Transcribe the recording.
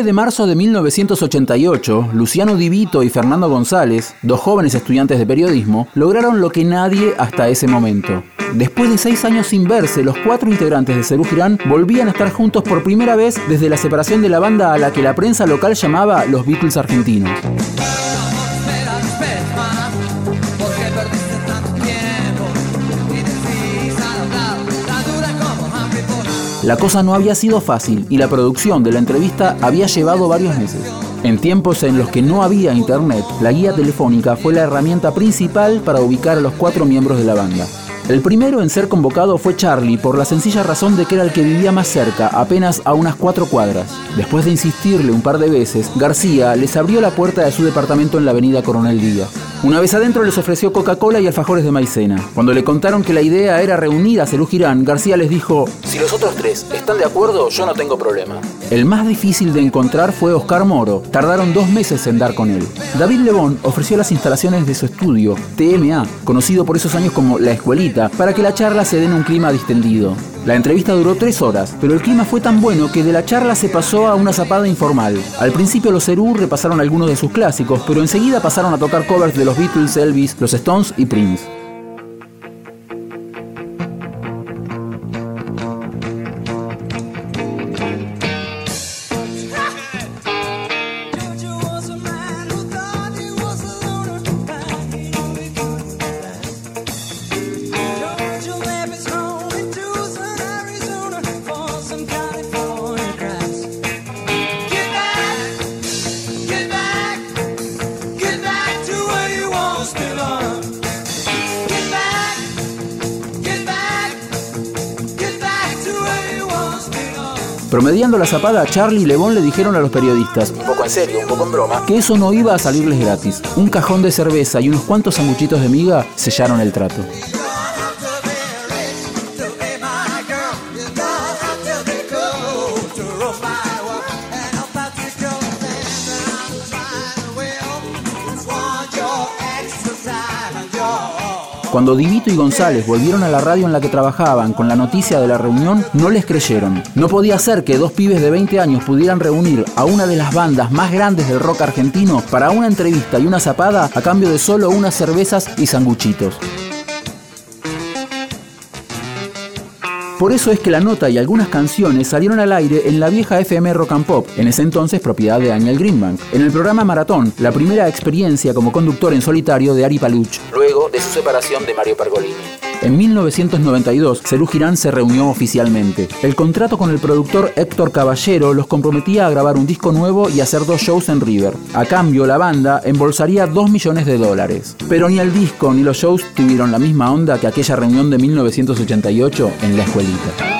9 de marzo de 1988, Luciano Divito y Fernando González, dos jóvenes estudiantes de periodismo, lograron lo que nadie hasta ese momento. Después de seis años sin verse, los cuatro integrantes de Cerú volvían a estar juntos por primera vez desde la separación de la banda a la que la prensa local llamaba los Beatles argentinos. La cosa no había sido fácil y la producción de la entrevista había llevado varios meses. En tiempos en los que no había internet, la guía telefónica fue la herramienta principal para ubicar a los cuatro miembros de la banda. El primero en ser convocado fue Charlie por la sencilla razón de que era el que vivía más cerca, apenas a unas cuatro cuadras. Después de insistirle un par de veces, García les abrió la puerta de su departamento en la avenida Coronel Díaz. Una vez adentro les ofreció Coca-Cola y alfajores de maicena. Cuando le contaron que la idea era reunir a Cerú Girán, García les dijo, si los otros tres están de acuerdo, yo no tengo problema. El más difícil de encontrar fue Oscar Moro. Tardaron dos meses en dar con él. David Lebón ofreció las instalaciones de su estudio, TMA, conocido por esos años como La Escuelita, para que la charla se dé en un clima distendido. La entrevista duró tres horas, pero el clima fue tan bueno que de la charla se pasó a una zapada informal. Al principio los Cerú repasaron algunos de sus clásicos, pero enseguida pasaron a tocar covers de los Beatles, Elvis, los Stones y Prince. Promediando la zapada, Charlie y Lebón le dijeron a los periodistas, un poco en serio, un poco en broma, que eso no iba a salirles gratis. Un cajón de cerveza y unos cuantos sanguchitos de miga sellaron el trato. Cuando Divito y González volvieron a la radio en la que trabajaban con la noticia de la reunión, no les creyeron. No podía ser que dos pibes de 20 años pudieran reunir a una de las bandas más grandes del rock argentino para una entrevista y una zapada a cambio de solo unas cervezas y sanguchitos. Por eso es que la nota y algunas canciones salieron al aire en la vieja FM Rock and Pop, en ese entonces propiedad de Daniel Greenbank, en el programa Maratón, la primera experiencia como conductor en solitario de Ari Paluch, luego de su separación de Mario Pergolini. En 1992, Cerú Girán se reunió oficialmente. El contrato con el productor Héctor Caballero los comprometía a grabar un disco nuevo y hacer dos shows en River. A cambio, la banda embolsaría 2 millones de dólares. Pero ni el disco ni los shows tuvieron la misma onda que aquella reunión de 1988 en la escuelita.